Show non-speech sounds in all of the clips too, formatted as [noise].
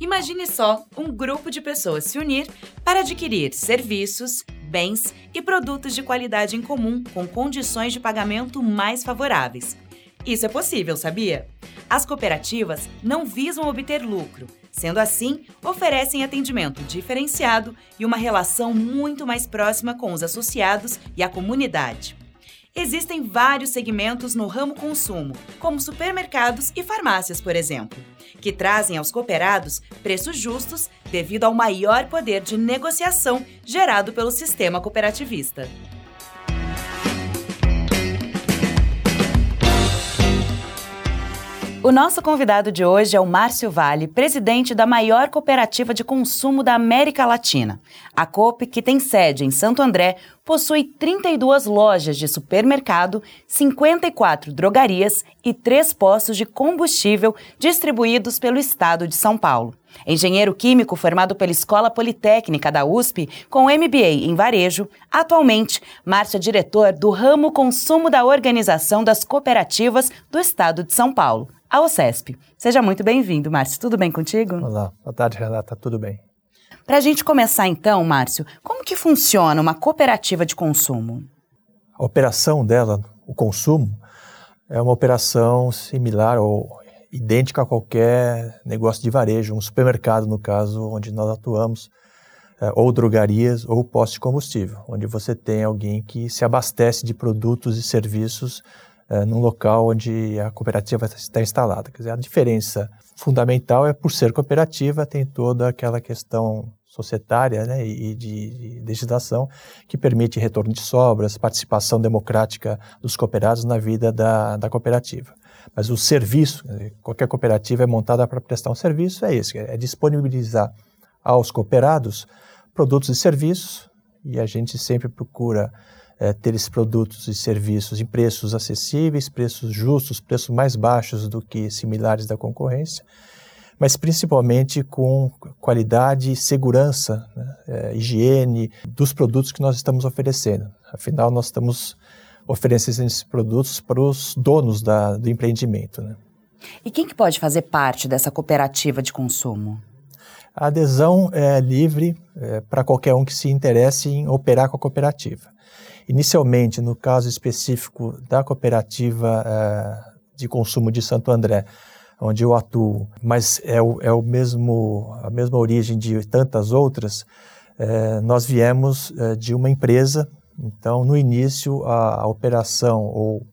Imagine só um grupo de pessoas se unir para adquirir serviços, bens e produtos de qualidade em comum com condições de pagamento mais favoráveis. Isso é possível, sabia? As cooperativas não visam obter lucro, sendo assim, oferecem atendimento diferenciado e uma relação muito mais próxima com os associados e a comunidade. Existem vários segmentos no ramo consumo, como supermercados e farmácias, por exemplo, que trazem aos cooperados preços justos devido ao maior poder de negociação gerado pelo sistema cooperativista. O nosso convidado de hoje é o Márcio Vale, presidente da maior cooperativa de consumo da América Latina. A COP, que tem sede em Santo André, possui 32 lojas de supermercado, 54 drogarias e três postos de combustível distribuídos pelo estado de São Paulo. Engenheiro químico formado pela Escola Politécnica da USP, com MBA em varejo, atualmente Márcio é diretor do ramo consumo da Organização das Cooperativas do Estado de São Paulo a OCESP. Seja muito bem-vindo, Márcio. Tudo bem contigo? Olá, boa tarde, Renata. Tudo bem. Para a gente começar então, Márcio, como que funciona uma cooperativa de consumo? A operação dela, o consumo, é uma operação similar ou idêntica a qualquer negócio de varejo, um supermercado, no caso, onde nós atuamos, é, ou drogarias, ou postos de combustível, onde você tem alguém que se abastece de produtos e serviços é, num local onde a cooperativa está instalada. Quer dizer, a diferença fundamental é por ser cooperativa, tem toda aquela questão societária né, e de, de legislação que permite retorno de sobras, participação democrática dos cooperados na vida da, da cooperativa. Mas o serviço, qualquer cooperativa é montada para prestar um serviço, é esse, é disponibilizar aos cooperados produtos e serviços, e a gente sempre procura é, ter esses produtos e serviços em preços acessíveis, preços justos, preços mais baixos do que similares da concorrência, mas principalmente com qualidade e segurança, né, é, higiene dos produtos que nós estamos oferecendo. Afinal, nós estamos oferecendo esses produtos para os donos da, do empreendimento. Né? E quem que pode fazer parte dessa cooperativa de consumo? A adesão é livre é, para qualquer um que se interesse em operar com a cooperativa. Inicialmente, no caso específico da cooperativa uh, de consumo de Santo André, onde eu atuo, mas é, o, é o mesmo, a mesma origem de tantas outras, uh, nós viemos uh, de uma empresa, então no início a, a operação ou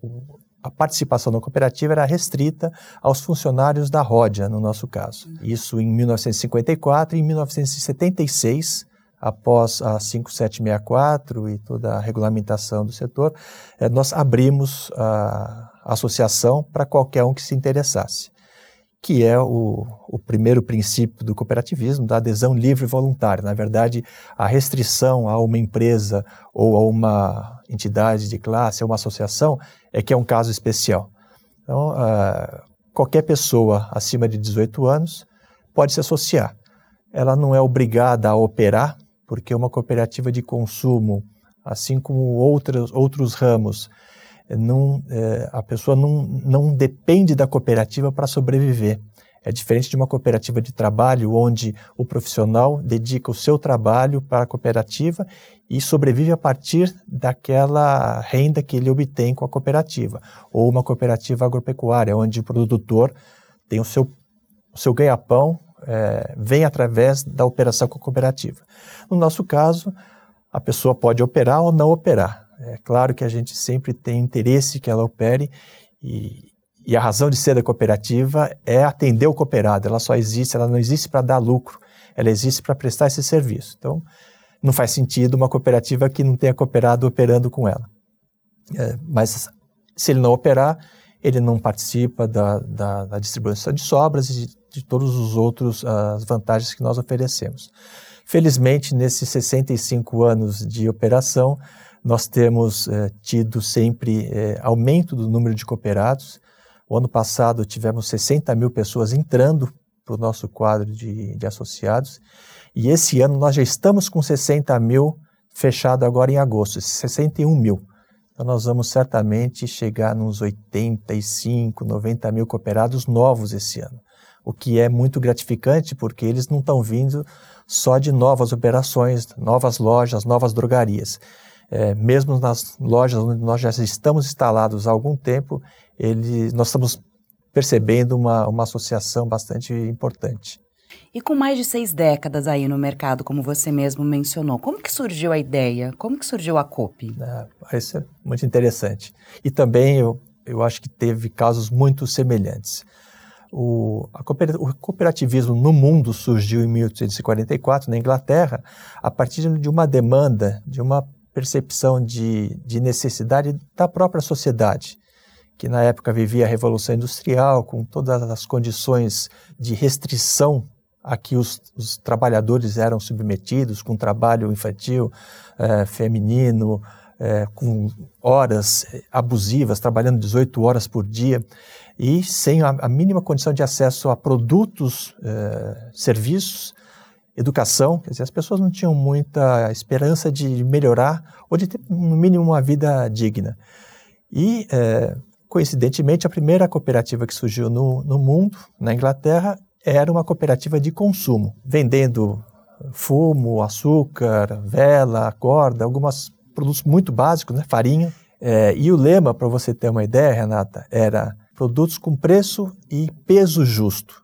a participação na cooperativa era restrita aos funcionários da Ródia, no nosso caso. Isso em 1954 e em 1976 após a 5764 e toda a regulamentação do setor, eh, nós abrimos a associação para qualquer um que se interessasse, que é o, o primeiro princípio do cooperativismo, da adesão livre e voluntária. Na verdade, a restrição a uma empresa ou a uma entidade de classe, a uma associação, é que é um caso especial. Então, uh, qualquer pessoa acima de 18 anos pode se associar. Ela não é obrigada a operar porque uma cooperativa de consumo, assim como outros, outros ramos, não, é, a pessoa não, não depende da cooperativa para sobreviver. É diferente de uma cooperativa de trabalho, onde o profissional dedica o seu trabalho para a cooperativa e sobrevive a partir daquela renda que ele obtém com a cooperativa. Ou uma cooperativa agropecuária, onde o produtor tem o seu, o seu ganha-pão é, vem através da operação com a cooperativa. No nosso caso, a pessoa pode operar ou não operar. É claro que a gente sempre tem interesse que ela opere e, e a razão de ser da cooperativa é atender o cooperado. Ela só existe, ela não existe para dar lucro, ela existe para prestar esse serviço. Então, não faz sentido uma cooperativa que não tenha cooperado operando com ela. É, mas se ele não operar, ele não participa da, da, da distribuição de sobras e de, todos os outros as vantagens que nós oferecemos. Felizmente, nesses 65 anos de operação, nós temos eh, tido sempre eh, aumento do número de cooperados. O ano passado tivemos 60 mil pessoas entrando para o nosso quadro de, de associados e esse ano nós já estamos com 60 mil fechado agora em agosto, 61 mil. Então, nós vamos certamente chegar nos 85, 90 mil cooperados novos esse ano, o que é muito gratificante porque eles não estão vindo só de novas operações, novas lojas, novas drogarias. É, mesmo nas lojas onde nós já estamos instalados há algum tempo, ele, nós estamos percebendo uma, uma associação bastante importante. E com mais de seis décadas aí no mercado, como você mesmo mencionou, como que surgiu a ideia? Como que surgiu a COP? Ah, isso é muito interessante. E também eu, eu acho que teve casos muito semelhantes. O, o, cooperativismo no mundo surgiu em 1844, na Inglaterra, a partir de uma demanda, de uma percepção de, de necessidade da própria sociedade, que na época vivia a Revolução Industrial, com todas as condições de restrição a que os, os trabalhadores eram submetidos, com trabalho infantil, é, feminino, é, com horas abusivas, trabalhando 18 horas por dia e sem a, a mínima condição de acesso a produtos, eh, serviços, educação. Quer dizer, as pessoas não tinham muita esperança de melhorar ou de ter, no mínimo, uma vida digna. E, eh, coincidentemente, a primeira cooperativa que surgiu no, no mundo, na Inglaterra, era uma cooperativa de consumo, vendendo fumo, açúcar, vela, corda, alguns produtos muito básicos, né, farinha. É, e o lema, para você ter uma ideia, Renata, era produtos com preço e peso justo.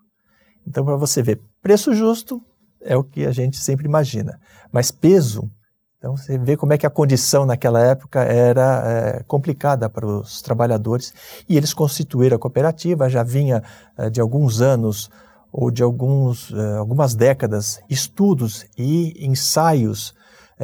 Então, para você ver, preço justo é o que a gente sempre imagina, mas peso, então você vê como é que a condição naquela época era é, complicada para os trabalhadores e eles constituíram a cooperativa, já vinha é, de alguns anos ou de alguns, é, algumas décadas estudos e ensaios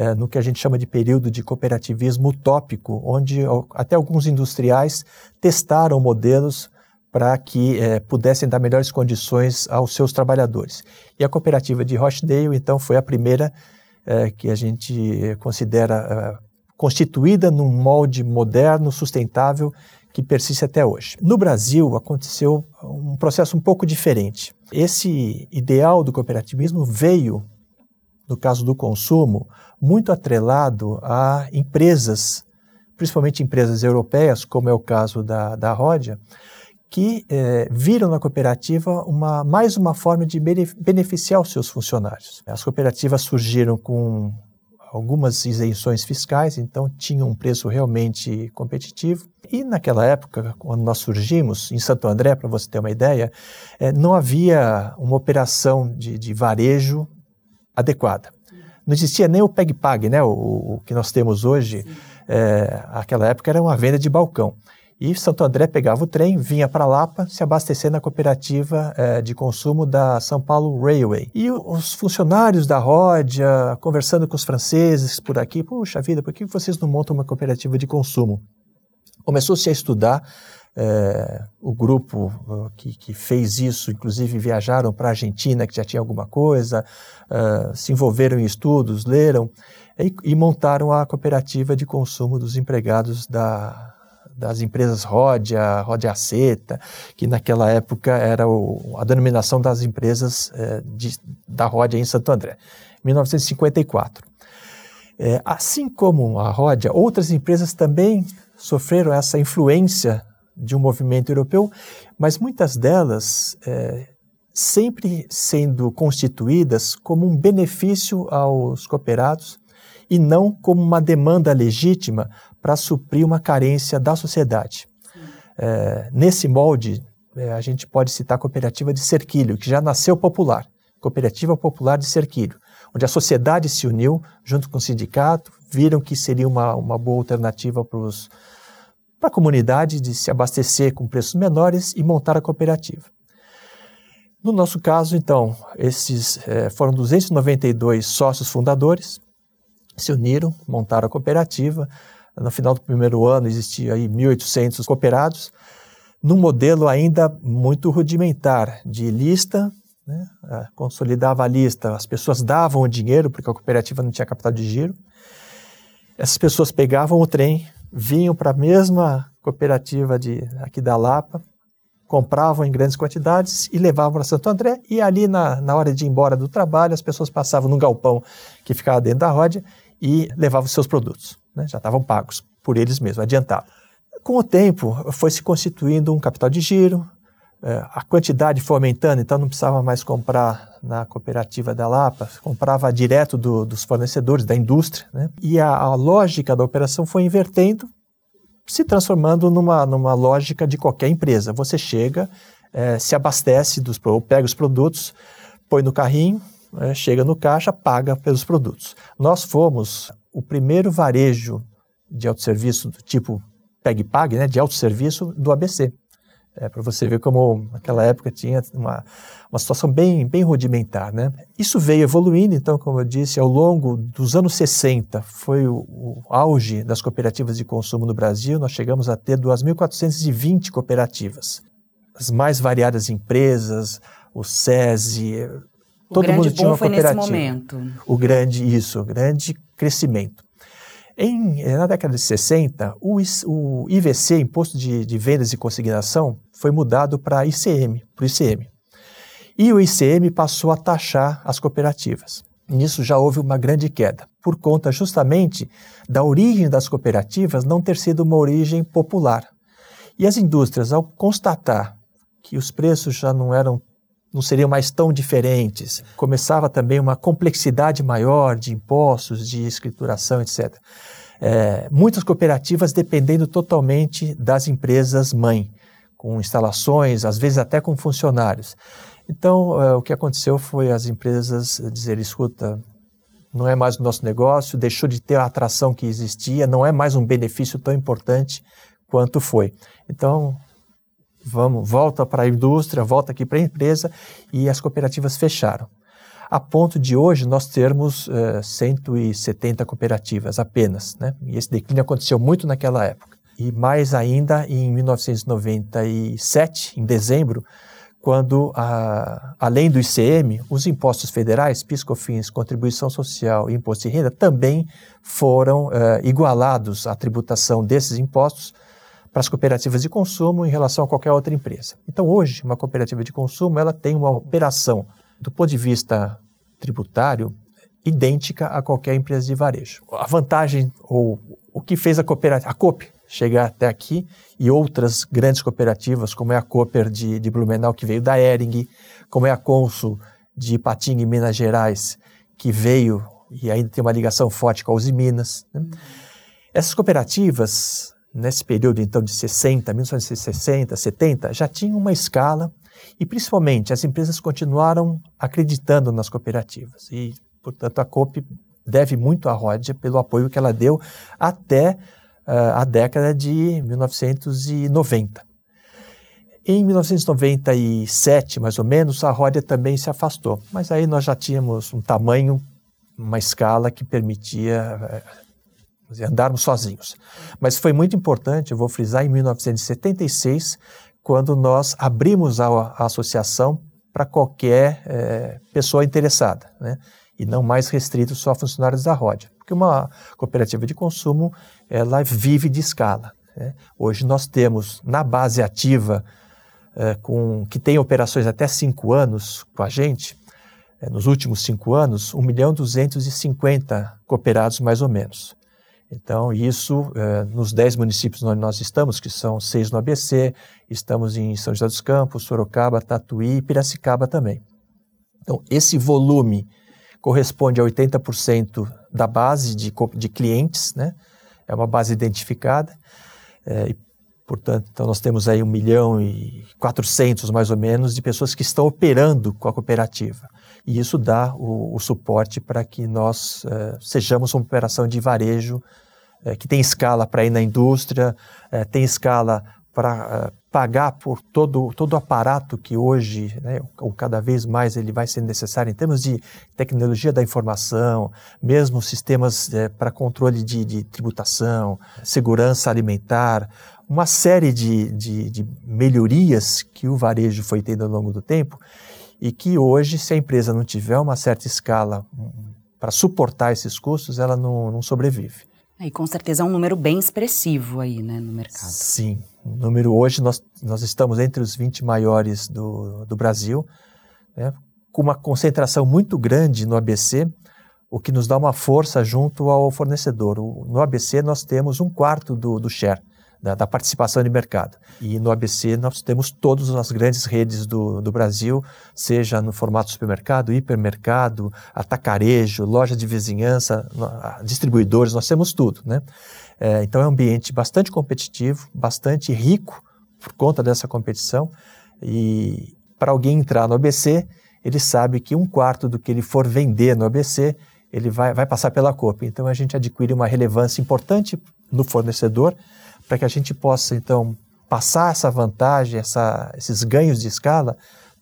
é, no que a gente chama de período de cooperativismo utópico, onde até alguns industriais testaram modelos para que é, pudessem dar melhores condições aos seus trabalhadores. E a cooperativa de Rochdale, então, foi a primeira é, que a gente considera é, constituída num molde moderno, sustentável, que persiste até hoje. No Brasil, aconteceu um processo um pouco diferente. Esse ideal do cooperativismo veio no caso do consumo, muito atrelado a empresas, principalmente empresas europeias, como é o caso da, da Rodia, que eh, viram na cooperativa uma, mais uma forma de beneficiar os seus funcionários. As cooperativas surgiram com algumas isenções fiscais, então tinham um preço realmente competitivo. E naquela época, quando nós surgimos, em Santo André, para você ter uma ideia, eh, não havia uma operação de, de varejo adequada. Não existia nem o PEG-PAG, né, o, o, que nós temos hoje. É, aquela época era uma venda de balcão. E Santo André pegava o trem, vinha para Lapa, se abastecer na cooperativa é, de consumo da São Paulo Railway. E os funcionários da Ródia, conversando com os franceses por aqui, puxa vida, por que vocês não montam uma cooperativa de consumo? Começou-se a estudar é, o grupo que, que, fez isso, inclusive viajaram para a Argentina, que já tinha alguma coisa, uh, se envolveram em estudos, leram e, e, montaram a cooperativa de consumo dos empregados da, das empresas Rodia, Rodia Aceta, que naquela época era o, a denominação das empresas é, de, da Rodia em Santo André, 1954. É, assim como a Rodia, outras empresas também sofreram essa influência de um movimento europeu, mas muitas delas é, sempre sendo constituídas como um benefício aos cooperados e não como uma demanda legítima para suprir uma carência da sociedade. É, nesse molde, é, a gente pode citar a cooperativa de Cerquilho, que já nasceu popular, Cooperativa Popular de Cerquilho, onde a sociedade se uniu junto com o sindicato, viram que seria uma, uma boa alternativa para os para a comunidade de se abastecer com preços menores e montar a cooperativa. No nosso caso, então, esses é, foram 292 sócios fundadores, se uniram, montaram a cooperativa. No final do primeiro ano existia aí 1.800 cooperados, num modelo ainda muito rudimentar de lista, né? consolidava a lista, as pessoas davam o dinheiro porque a cooperativa não tinha capital de giro. Essas pessoas pegavam o trem, vinham para a mesma cooperativa de, aqui da Lapa, compravam em grandes quantidades e levavam para Santo André. E ali, na, na hora de ir embora do trabalho, as pessoas passavam no galpão que ficava dentro da roda e levavam seus produtos. Né? Já estavam pagos por eles mesmos, adiantado. Com o tempo, foi se constituindo um capital de giro, é, a quantidade foi aumentando, então não precisava mais comprar na cooperativa da Lapa, comprava direto do, dos fornecedores, da indústria. Né? E a, a, lógica da operação foi invertendo, se transformando numa, numa lógica de qualquer empresa. Você chega, é, se abastece, dos, pega os produtos, põe no carrinho, é, chega no caixa, paga pelos produtos. Nós fomos o primeiro varejo de autosserviço do tipo Peg Pag, né, de autosserviço do ABC. É, para você ver como naquela época tinha uma, uma situação bem, bem rudimentar. Né? Isso veio evoluindo, então, como eu disse, ao longo dos anos 60 foi o, o auge das cooperativas de consumo no Brasil, nós chegamos a ter 2.420 cooperativas. As mais variadas empresas, o SESI, o todo mundo tinha uma cooperativa. Nesse momento. O grande, isso, o grande crescimento. Em, na década de 60, o, o IVC, Imposto de, de, Vendas e Consignação, foi mudado para ICM, para o ICM. E o ICM passou a taxar as cooperativas. Nisso já houve uma grande queda, por conta justamente da origem das cooperativas não ter sido uma origem popular. E as indústrias, ao constatar que os preços já não eram não seriam mais tão diferentes. Começava também uma complexidade maior de impostos, de escrituração, etc. É, muitas cooperativas dependendo totalmente das empresas mãe, com instalações, às vezes até com funcionários. Então, é, o que aconteceu foi as empresas dizer, escuta, não é mais o nosso negócio, deixou de ter a atração que existia, não é mais um benefício tão importante quanto foi. Então, vamos, volta para a indústria, volta aqui para a empresa e as cooperativas fecharam. A ponto de hoje nós termos uh, eh, 170 cooperativas apenas, né? E esse declínio aconteceu muito naquela época. E mais ainda em 1997, em dezembro, quando, a, além do ICM, os impostos federais, PIS, COFINS, contribuição social e imposto de renda também foram uh, igualados à tributação desses impostos para as cooperativas de consumo em relação a qualquer outra empresa. Então, hoje, uma cooperativa de consumo ela tem uma operação, do ponto de vista tributário, idêntica a qualquer empresa de varejo. A vantagem, ou o que fez a cooperativa, a COP, chegar até aqui, e outras grandes cooperativas, como é a Cooper de, de Blumenau, que veio da Ering, como é a Consul de Ipatinga, em Minas Gerais, que veio e ainda tem uma ligação forte com a Uzi Minas. Né? Essas cooperativas, nesse período então de 60, 1960, 70, já tinha uma escala e principalmente as empresas continuaram acreditando nas cooperativas e, portanto, a COP deve muito à Rodia pelo apoio que ela deu até uh, a década de 1990. Em 1997, mais ou menos, a Rodia também se afastou, mas aí nós já tínhamos um tamanho, uma escala que permitia uh, andarmos sozinhos. Mas foi muito importante, eu vou frisar, em 1976, quando nós abrimos a, a associação para qualquer é, pessoa interessada, né? e não mais restrito só a funcionários da Ródia. Porque uma cooperativa de consumo, ela vive de escala. Né? Hoje nós temos na base ativa, é, com, que tem operações até cinco anos com a gente, é, nos últimos cinco anos, 1 milhão 250 cooperados mais ou menos. Então, isso é, nos 10 municípios onde nós estamos, que são seis no ABC, estamos em São José dos Campos, Sorocaba, Tatuí e Piracicaba também. Então, esse volume corresponde a 80% da base de, de clientes, né? é uma base identificada, é, e, portanto, então nós temos aí 1 milhão e 400 mais ou menos de pessoas que estão operando com a cooperativa e isso dá o, o suporte para que nós uh, sejamos uma operação de varejo uh, que tem escala para ir na indústria, uh, tem escala para pagar por todo, todo o aparato que hoje, né, ou cada vez mais, ele vai ser necessário em termos de tecnologia da informação, mesmo sistemas para controle de, de, tributação, segurança alimentar, uma série de, de, de melhorias que o varejo foi tendo ao longo do tempo e que hoje, se a empresa não tiver uma certa escala hum, para suportar esses custos, ela não, não sobrevive. E com certeza é um número bem expressivo aí né, no mercado. Sim, o número hoje nós, nós estamos entre os 20 maiores do, do Brasil, né, com uma concentração muito grande no ABC, o que nos dá uma força junto ao fornecedor. O, no ABC nós temos um quarto do, do share da, da, participação de mercado. E no ABC nós temos todas as grandes redes do, do Brasil, seja no formato supermercado, hipermercado, atacarejo, loja de vizinhança, distribuidores, nós temos tudo. Né? É, então é um ambiente bastante competitivo, bastante rico por conta dessa competição. E para alguém entrar no ABC, ele sabe que um quarto do que ele for vender no ABC, ele vai, vai passar pela Copa. Então a gente adquire uma relevância importante no fornecedor para que a gente possa, então, passar essa vantagem, essa, esses ganhos de escala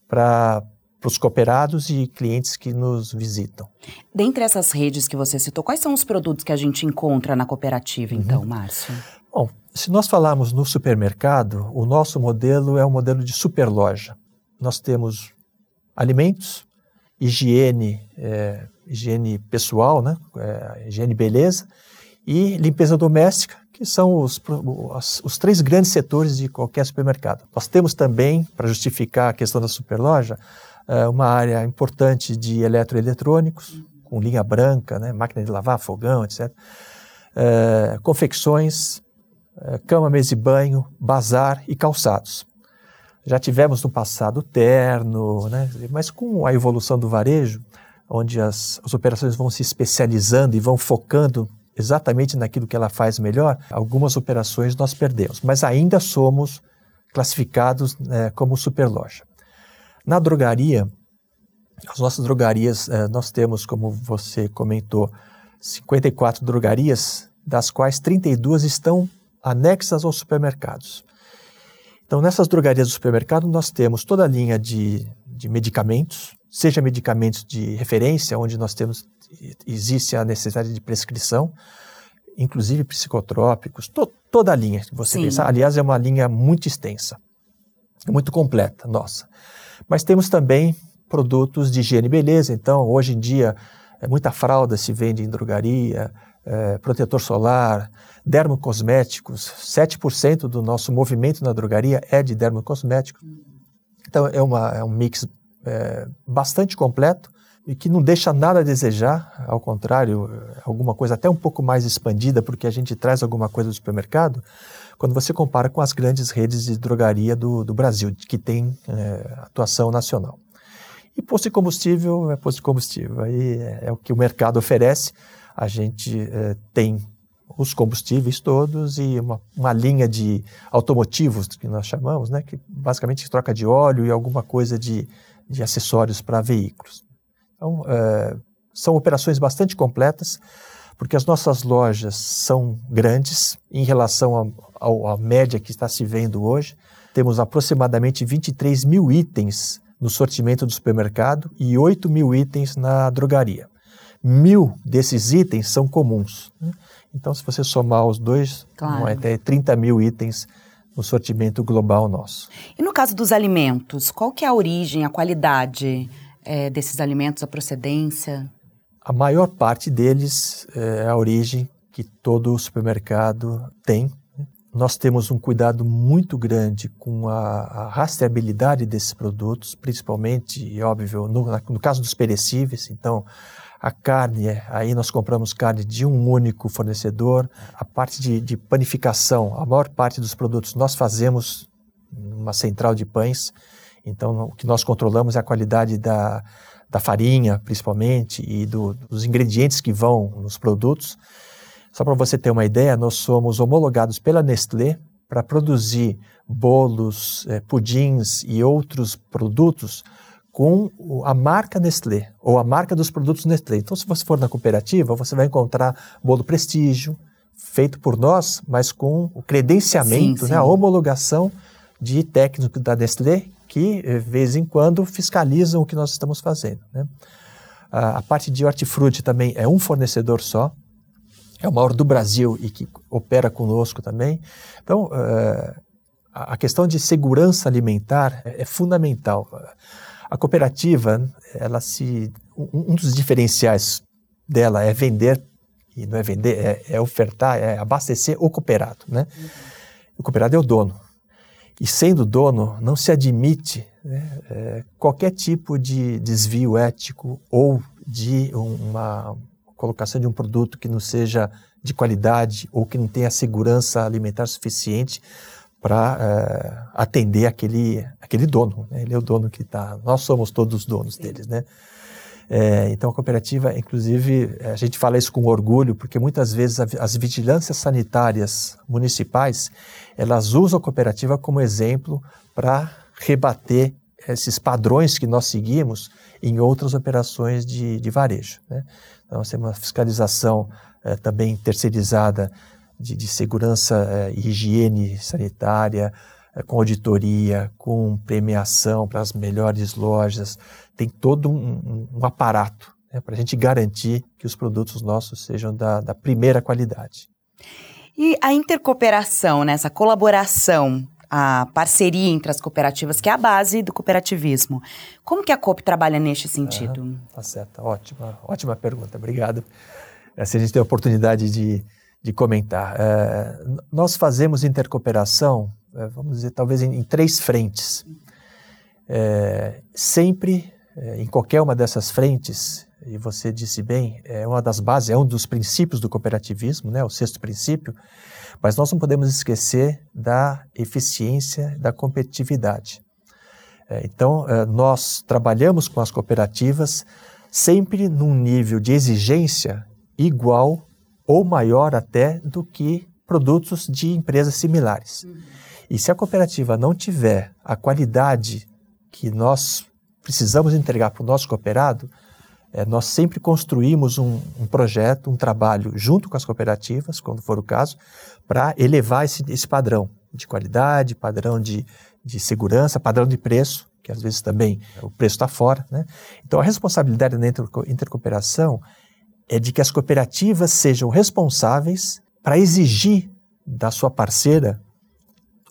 para para os cooperados e clientes que nos visitam. Dentre essas redes que você citou, quais são os produtos que a gente encontra na cooperativa, uhum. então, Márcio? Bom, se nós falarmos no supermercado, o nosso modelo é um modelo de superloja. Nós temos alimentos, higiene, é, higiene pessoal, né, é, higiene beleza, e limpeza doméstica, que são os, os, os, três grandes setores de qualquer supermercado. Nós temos também, para justificar a questão da superloja, é, uma área importante de eletroeletrônicos, com linha branca, né, máquina de lavar, fogão, etc. É, confecções, é, cama, mesa e banho, bazar e calçados. Já tivemos no passado terno, né, mas com a evolução do varejo, onde as, as operações vão se especializando e vão focando exatamente naquilo que ela faz melhor, algumas operações nós perdemos, mas ainda somos classificados né, como superloja. Na drogaria, as nossas drogarias, eh, nós temos, como você comentou, 54 drogarias, das quais 32 estão anexas aos supermercados. Então, nessas drogarias do supermercado, nós temos toda a linha de, de medicamentos, seja medicamentos de referência, onde nós temos existe a necessidade de prescrição, inclusive psicotrópicos, to, toda a linha que você pensa. Aliás, é uma linha muito extensa, muito completa, nossa. Mas temos também produtos de higiene e beleza. Então, hoje em dia, é, muita fralda se vende em drogaria, é, protetor solar, dermocosméticos. 7% do nosso movimento na drogaria é de dermocosméticos. Então, é, uma, é um mix é, bastante completo e que não deixa nada a desejar, ao contrário, alguma coisa até um pouco mais expandida, porque a gente traz alguma coisa do supermercado, quando você compara com as grandes redes de drogaria do, do Brasil, que tem é, atuação nacional. E posto de combustível é posto de combustível, aí é, é o que o mercado oferece, a gente é, tem os combustíveis todos e uma, uma, linha de automotivos, que nós chamamos, né, que basicamente troca de óleo e alguma coisa de, de acessórios para veículos. Então, é, são operações bastante completas, porque as nossas lojas são grandes em relação à média que está se vendo hoje. Temos aproximadamente 23 mil itens no sortimento do supermercado e 8 mil itens na drogaria. Mil desses itens são comuns. Né? Então, se você somar os dois, claro. vai ter 30 mil itens no sortimento global nosso. E no caso dos alimentos, qual que é a origem, a qualidade? é, desses alimentos, a procedência? A maior parte deles é a origem que todo supermercado tem. Nós temos um cuidado muito grande com a, a rastreabilidade desses produtos, principalmente, óbvio, no, no caso dos perecíveis. Então, a carne, aí nós compramos carne de um único fornecedor. A parte de, de panificação, a maior parte dos produtos nós fazemos numa central de pães. Então, o que nós controlamos é a qualidade da, da farinha, principalmente, e do, dos ingredientes que vão nos produtos. Só para você ter uma ideia, nós somos homologados pela Nestlé para produzir bolos, é, pudins e outros produtos com a marca Nestlé ou a marca dos produtos Nestlé. Então, se você for na cooperativa, você vai encontrar bolo Prestígio, feito por nós, mas com o credenciamento, sim, sim. Né, a homologação de técnico da Nestlé que, de vez em quando, fiscalizam o que nós estamos fazendo. Né? A, a, parte de hortifruti também é um fornecedor só, é o maior do Brasil e que opera conosco também. Então, uh, a questão de segurança alimentar é, é, fundamental. A cooperativa, ela se, um, dos diferenciais dela é vender e não é vender, é, é, ofertar, é abastecer o cooperado, né? Uhum. O cooperado é o dono. E sendo dono, não se admite né, é, qualquer tipo de desvio ético ou de uma colocação de um produto que não seja de qualidade ou que não tem a segurança alimentar suficiente para uh, atender aquele, aquele dono. Né? Ele é o dono que está. Nós somos todos os donos deles, né? É, então a cooperativa, inclusive, a gente fala isso com orgulho, porque muitas vezes as vigilâncias sanitárias municipais elas usam a cooperativa como exemplo para rebater esses padrões que nós seguimos em outras operações de, de varejo. Né? Então, nós temos uma fiscalização é, também terceirizada de, de segurança é, e higiene sanitária, é, com auditoria, com premiação para as melhores lojas. Tem todo um, um aparato né, para a gente garantir que os produtos nossos sejam da, da primeira qualidade. E a intercooperação, né, essa colaboração, a parceria entre as cooperativas, que é a base do cooperativismo. Como que a COP trabalha neste sentido? Ah, tá certo, ótima, ótima pergunta, obrigado. Se a gente tem a oportunidade de, de comentar. É, nós fazemos intercooperação, é, vamos dizer, talvez em, em três frentes. É, sempre, é, em qualquer uma dessas frentes, e você disse bem, é uma das bases, é um dos princípios do cooperativismo, né, o sexto princípio, mas nós não podemos esquecer da eficiência, da competitividade. É, então, é, nós trabalhamos com as cooperativas sempre num nível de exigência igual ou maior até do que produtos de empresas similares. Uhum. E se a cooperativa não tiver a qualidade que nós precisamos entregar para o nosso cooperado, é, nós sempre construímos um, um, projeto, um trabalho junto com as cooperativas, quando for o caso, para elevar esse, esse, padrão de qualidade, padrão de, de segurança, padrão de preço, que às vezes também o preço está fora. Né? Então a responsabilidade da intercooperação é de que as cooperativas sejam responsáveis para exigir da sua parceira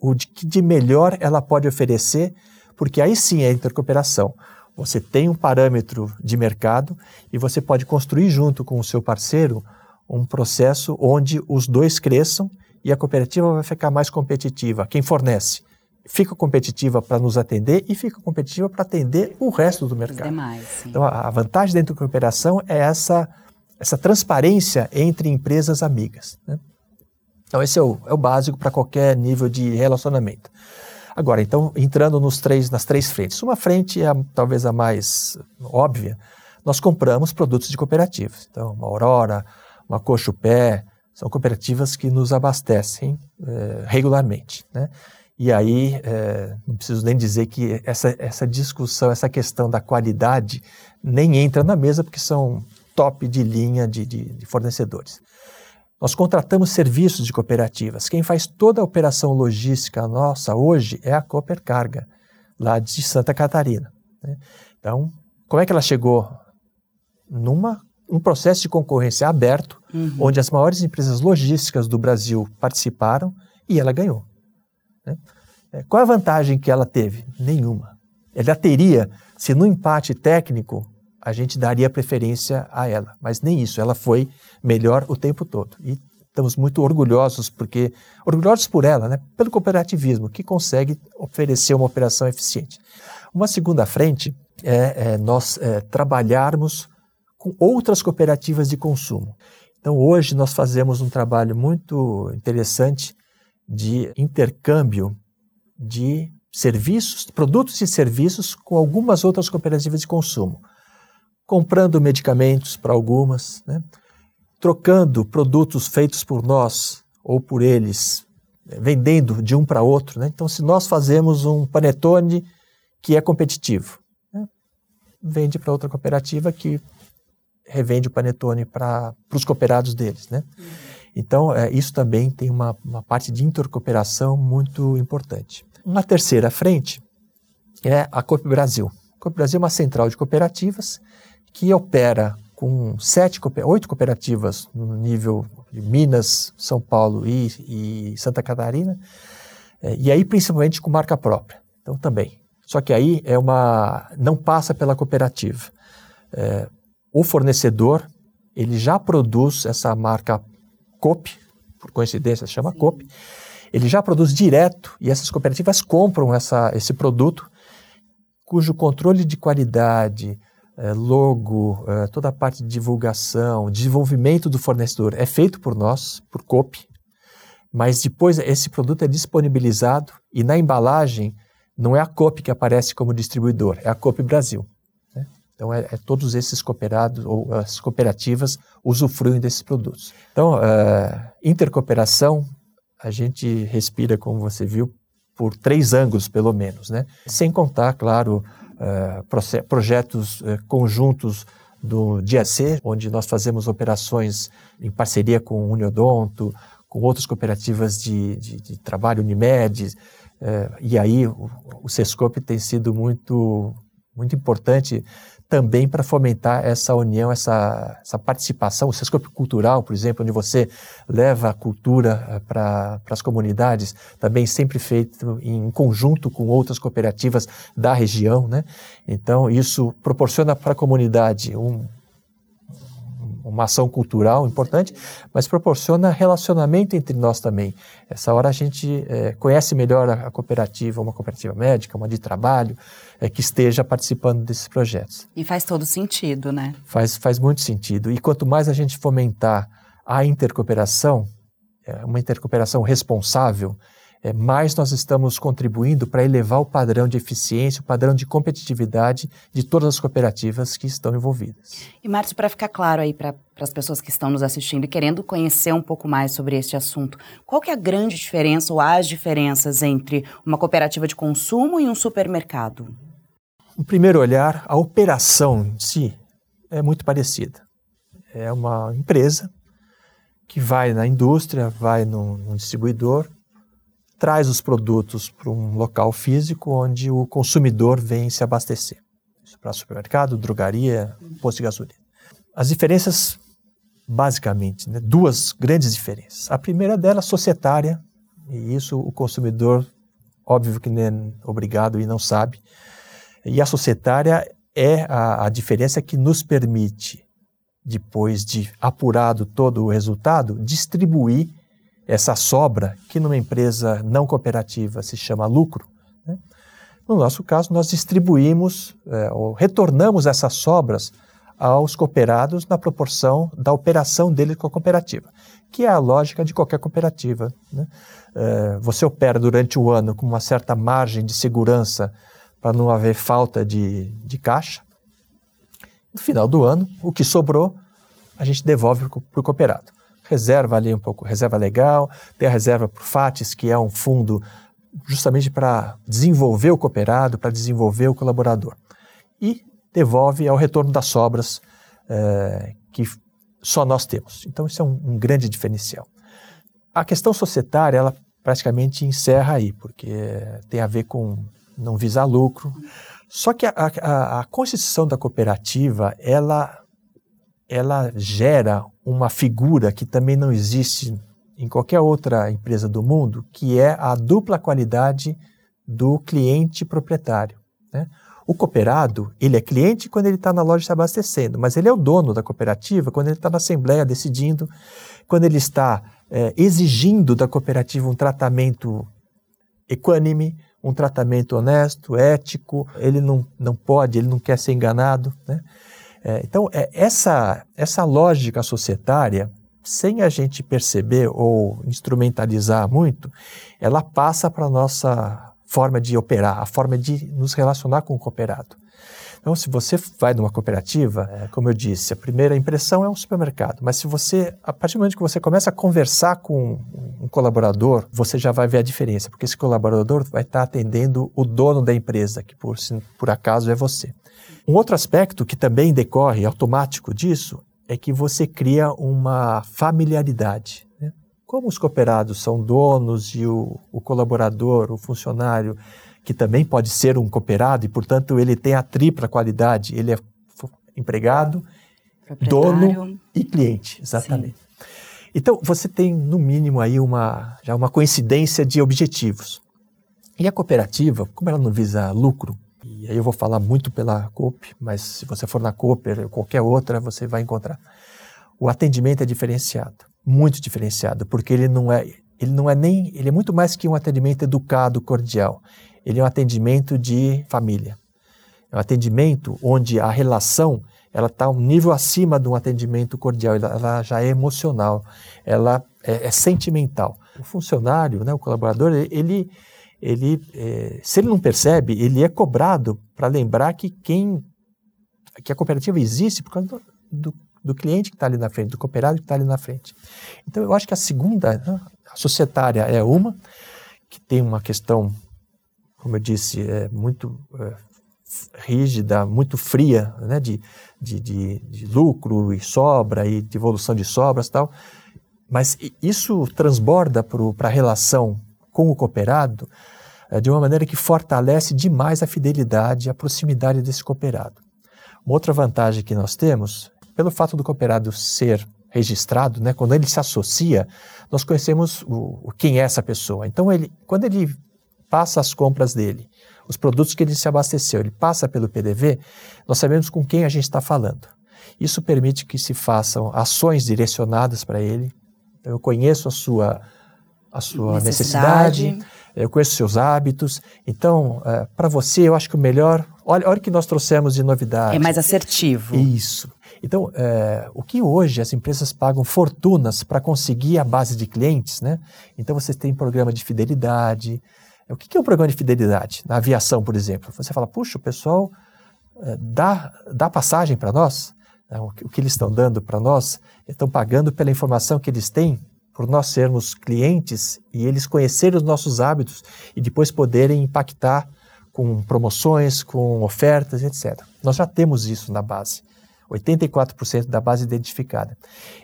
o de que de melhor ela pode oferecer, porque aí sim é intercooperação. Você tem um parâmetro de mercado e você pode construir junto com o seu parceiro um processo onde os dois cresçam e a cooperativa vai ficar mais competitiva. Quem fornece fica competitiva para nos atender e fica competitiva para atender o resto do mercado. Demais, então a vantagem dentro da cooperação é essa essa transparência entre empresas amigas. Né? Então, esse é o, é o básico para qualquer nível de relacionamento. Agora, então, entrando nos três, nas três frentes. Uma frente é a, talvez a mais óbvia. Nós compramos produtos de cooperativas. Então, uma Aurora, uma Coxo Pé, são cooperativas que nos abastecem é, regularmente. Né? E aí, é, não preciso nem dizer que essa, essa discussão, essa questão da qualidade nem entra na mesa, porque são top de linha de, de, de fornecedores. Nós contratamos serviços de cooperativas. Quem faz toda a operação logística nossa hoje é a Cooper Carga, lá de Santa Catarina. Né? Então, como é que ela chegou? Numa, um processo de concorrência aberto, uhum. onde as maiores empresas logísticas do Brasil participaram e ela ganhou. Né? É, qual a vantagem que ela teve? Nenhuma. Ela teria, se no empate técnico a gente daria preferência a ela. Mas nem isso, ela foi melhor o tempo todo. E estamos muito orgulhosos, porque orgulhosos por ela, né? pelo cooperativismo, que consegue oferecer uma operação eficiente. Uma segunda frente é, é nós é, trabalharmos com outras cooperativas de consumo. Então, hoje nós fazemos um trabalho muito interessante de intercâmbio de serviços, produtos e serviços com algumas outras cooperativas de consumo comprando medicamentos para algumas, né? trocando produtos feitos por nós ou por eles, né? vendendo de um para outro. Né? Então, se nós fazemos um panetone que é competitivo, né? vende para outra cooperativa que revende o panetone para os cooperados deles. Né? Então, é, isso também tem uma, uma parte de intercooperação muito importante. Uma terceira frente é a Coop Brasil. A Coop Brasil é uma central de cooperativas que opera com sete, oito cooperativas no nível de Minas, São Paulo e, e Santa Catarina, é, e aí principalmente com marca própria. Então também. Só que aí é uma não passa pela cooperativa. É, o fornecedor ele já produz essa marca COP, por coincidência se chama Sim. COP, ele já produz direto e essas cooperativas compram essa, esse produto cujo controle de qualidade, logo, é, toda a parte de divulgação, desenvolvimento do fornecedor é feito por nós, por COP, mas depois esse produto é disponibilizado e na embalagem não é a COP que aparece como distribuidor, é a COP Brasil. Né? Então, é, é, todos esses cooperados ou as cooperativas usufruem desses produtos. Então, uh, intercooperação, a gente respira, como você viu, por três ângulos, pelo menos, né? Sem contar, claro, uh, projetos uh, conjuntos do DIAC, onde nós fazemos operações em parceria com o Uniodonto, com outras cooperativas de, de, de trabalho, Unimed, é, e aí o, o Sescope tem sido muito, muito importante também para fomentar essa união, essa, essa participação, o Sescope Cultural, por exemplo, onde você leva a cultura é, para as comunidades, também sempre feito em conjunto com outras cooperativas da região. Né? Então, isso proporciona para a comunidade um, uma ação cultural importante, mas proporciona relacionamento entre nós também. Essa hora a gente é, conhece melhor a, cooperativa, uma cooperativa médica, uma de trabalho, é, que esteja participando desses projetos. E faz todo sentido, né? Faz, faz muito sentido. E quanto mais a gente fomentar a intercooperação, é, uma intercooperação responsável, é, mais nós estamos contribuindo para elevar o padrão de eficiência, o padrão de competitividade de todas as cooperativas que estão envolvidas. E, Márcio, para ficar claro aí para as pessoas que estão nos assistindo e querendo conhecer um pouco mais sobre este assunto, qual que é a grande diferença ou as diferenças entre uma cooperativa de consumo e um supermercado? No primeiro olhar, a operação em si é muito parecida. É uma empresa que vai na indústria, vai no, no distribuidor, traz os produtos para um local físico onde o consumidor vem se abastecer. Para supermercado, drogaria, posto de gasolina. As diferenças, basicamente, né, duas grandes diferenças. A primeira delas, societária, e isso o consumidor, óbvio que nem é obrigado e não sabe. E a societária é a, a diferença que nos permite, depois de apurado todo o resultado, distribuir essa sobra, que numa empresa não cooperativa se chama lucro, né? no nosso caso, nós distribuímos é, ou retornamos essas sobras aos cooperados na proporção da operação dele com a cooperativa, que é a lógica de qualquer cooperativa. Né? É, você opera durante o ano com uma certa margem de segurança para não haver falta de, de caixa. No final do ano, o que sobrou, a gente devolve para o cooperado reserva ali um pouco, reserva legal, tem a reserva o FATES, que é um fundo justamente para desenvolver o cooperado, para desenvolver o colaborador. E devolve ao retorno das sobras é, que só nós temos. Então, isso é um, um, grande diferencial. A questão societária, ela praticamente encerra aí, porque tem a ver com não visar lucro. Só que a, a, a constituição da cooperativa, ela, ela gera uma figura que também não existe em qualquer outra empresa do mundo, que é a dupla qualidade do cliente proprietário. Né? O cooperado, ele é cliente quando ele está na loja se abastecendo, mas ele é o dono da cooperativa quando ele está na assembleia decidindo, quando ele está é, exigindo da cooperativa um tratamento equânime, um tratamento honesto, ético, ele não, não pode, ele não quer ser enganado. Né? É, então, é, essa, essa lógica societária, sem a gente perceber ou instrumentalizar muito, ela passa para a nossa forma de operar, a forma de nos relacionar com o cooperado. Então, se você vai numa cooperativa, é, como eu disse, a primeira impressão é um supermercado. Mas se você, a partir do momento que você começa a conversar com um colaborador, você já vai ver a diferença, porque esse colaborador vai estar atendendo o dono da empresa, que por, por acaso é você. Um outro aspecto que também decorre automático disso é que você cria uma familiaridade. Como os cooperados são donos e o, o, colaborador, o funcionário, que também pode ser um cooperado e, portanto, ele tem a tripla qualidade, ele é empregado, dono e cliente, exatamente. Sim. Então, você tem, no mínimo, aí uma, já uma coincidência de objetivos. E a cooperativa, como ela não visa lucro, e aí eu vou falar muito pela COP, mas se você for na COP ou qualquer outra, você vai encontrar. O atendimento é diferenciado, muito diferenciado, porque ele não é, ele não é nem, ele é muito mais que um atendimento educado, cordial. Ele é um atendimento de família. É um atendimento onde a relação ela está um nível acima de um atendimento cordial, ela, ela já é emocional, ela é, é, sentimental. O funcionário, né, o colaborador, ele, ele é, se ele não percebe, ele é cobrado para lembrar que quem que a cooperativa existe por causa do, do, do cliente que está ali na frente, do cooperado que está ali na frente. Então, eu acho que a segunda, né, a societária é uma, que tem uma questão, como eu disse, é muito é, rígida, muito fria, né, de, de, de, de, lucro e sobra e de evolução de sobras e tal. Mas isso transborda para a relação com o cooperado é, de uma maneira que fortalece demais a fidelidade a proximidade desse cooperado. Uma outra vantagem que nós temos, pelo fato do cooperado ser registrado, né, quando ele se associa, nós conhecemos o, quem é essa pessoa. Então, ele, quando ele passa as compras dele, os produtos que ele se abasteceu, ele passa pelo PDV, nós sabemos com quem a gente está falando. Isso permite que se façam ações direcionadas para ele. Então, eu conheço a sua, a sua necessidade. necessidade eu conheço seus hábitos. Então, é, para você, eu acho que o melhor. Olha, olha o que nós trouxemos de novidade. É mais assertivo. Isso. Então, é, o que hoje as empresas pagam fortunas para conseguir a base de clientes, né? Então, você tem programa de fidelidade. O que é um programa de fidelidade? Na aviação, por exemplo. Você fala, puxa, o pessoal é, dá, dá passagem para nós. Né? O que eles estão dando para nós, estão pagando pela informação que eles têm por nós sermos clientes e eles conhecerem os nossos hábitos e depois poderem impactar com promoções, com ofertas, etc. Nós já temos isso na base. 84% da base identificada.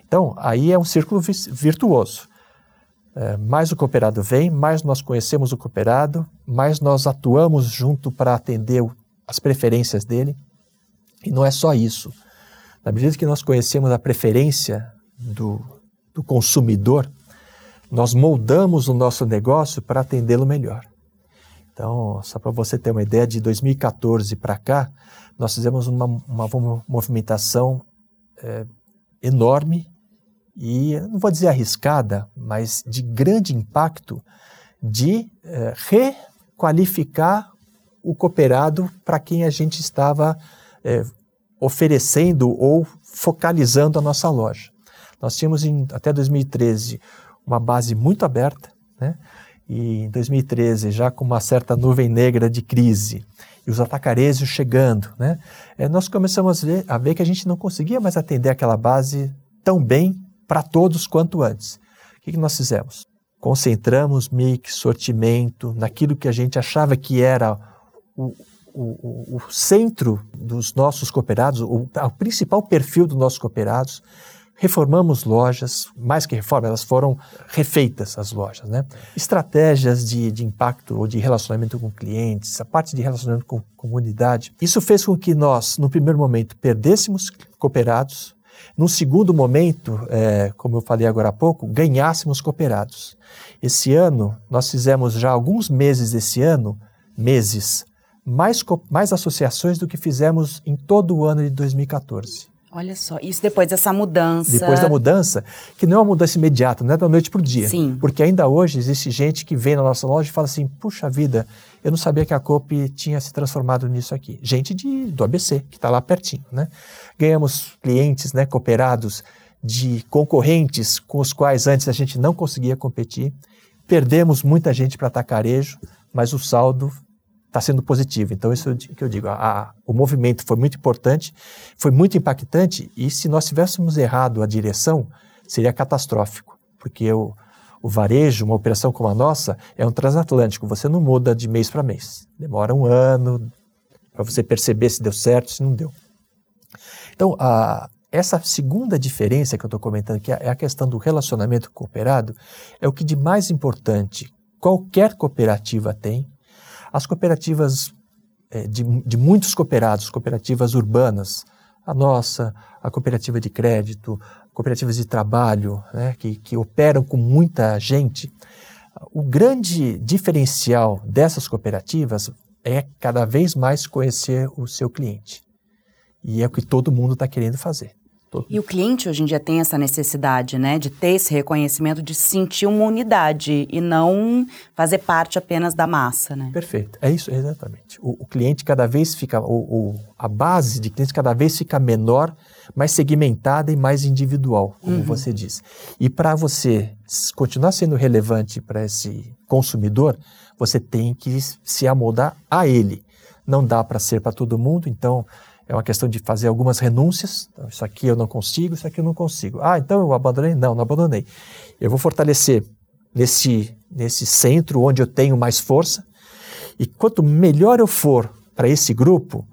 Então, aí é um círculo virtuoso. É, mais o cooperado vem, mais nós conhecemos o cooperado, mais nós atuamos junto para atender as preferências dele. E não é só isso. Na medida que nós conhecemos a preferência do, do consumidor, nós moldamos o nosso negócio para atendê-lo melhor. Então, só para você ter uma ideia, de 2014 para cá, nós fizemos uma, uma movimentação é, enorme e, não vou dizer arriscada, mas de grande impacto de é, requalificar o cooperado para quem a gente estava é, oferecendo ou focalizando a nossa loja. Nós tínhamos em, até 2013 uma base muito aberta, né? E em 2013 já com uma certa nuvem negra de crise e os atacarejos chegando, né? É, nós começamos a ver, a ver que a gente não conseguia mais atender aquela base tão bem para todos quanto antes. O que, que nós fizemos? Concentramos mix, sortimento, naquilo que a gente achava que era o, o, o, centro dos nossos cooperados, o, o principal perfil dos nossos cooperados, reformamos lojas, mais que reforma, elas foram refeitas as lojas, né? Estratégias de, de impacto ou de relacionamento com clientes, a parte de relacionamento com comunidade. Isso fez com que nós, no primeiro momento, perdêssemos cooperados, num segundo momento, é, como eu falei agora há pouco, ganhássemos cooperados. Esse ano, nós fizemos já alguns meses desse ano, meses, mais, mais associações do que fizemos em todo o ano de 2014. Olha só, isso depois dessa mudança. Depois da mudança, que não é uma mudança imediata, não é da noite para o dia. Sim. Porque ainda hoje existe gente que vem na nossa loja e fala assim: puxa vida, eu não sabia que a COP tinha se transformado nisso aqui. Gente de, do ABC, que está lá pertinho. Né? Ganhamos clientes né, cooperados de concorrentes com os quais antes a gente não conseguia competir. Perdemos muita gente para atacarejo, mas o saldo está sendo positivo. Então, isso que eu digo, a, a, o movimento foi muito importante, foi muito impactante, e se nós tivéssemos errado a direção, seria catastrófico, porque o, o varejo, uma operação como a nossa, é um transatlântico, você não muda de mês para mês. Demora um ano para você perceber se deu certo, se não deu. Então, a, essa segunda diferença que eu estou comentando, que é a questão do relacionamento cooperado, é o que de mais importante qualquer cooperativa tem, as cooperativas é, de, de muitos cooperados, cooperativas urbanas, a nossa, a cooperativa de crédito, cooperativas de trabalho, né, que, que operam com muita gente, o grande diferencial dessas cooperativas é cada vez mais conhecer o seu cliente. E é o que todo mundo está querendo fazer. E o cliente hoje em dia tem essa necessidade, né, de ter esse reconhecimento, de sentir uma unidade e não fazer parte apenas da massa, né? Perfeito, é isso, exatamente. O, o cliente cada vez fica, o, o, a base de clientes cada vez fica menor, mais segmentada e mais individual, como uhum. você disse. E para você continuar sendo relevante para esse consumidor, você tem que se amoldar a ele. Não dá para ser para todo mundo, então é uma questão de fazer algumas renúncias. Então, isso aqui eu não consigo, isso aqui eu não consigo. Ah, então eu abandonei? Não, não abandonei. Eu vou fortalecer nesse, nesse centro onde eu tenho mais força. E quanto melhor eu for para esse grupo,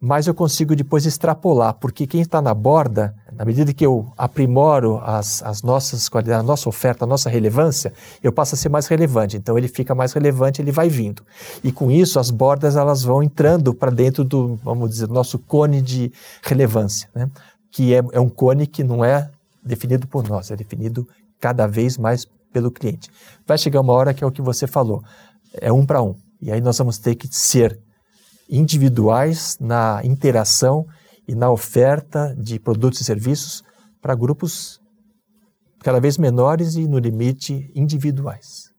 mais eu consigo depois extrapolar, porque quem está na borda, na medida que eu aprimoro as, as nossas qualidades, a nossa oferta, a nossa relevância, eu passo a ser mais relevante. Então ele fica mais relevante, ele vai vindo. E com isso as bordas elas vão entrando para dentro do, vamos dizer, nosso cone de relevância, né? que é, é um cone que não é definido por nós, é definido cada vez mais pelo cliente. Vai chegar uma hora que é o que você falou, é um para um. E aí nós vamos ter que ser individuais na interação e na oferta de produtos e serviços para grupos cada vez menores e, no limite, individuais.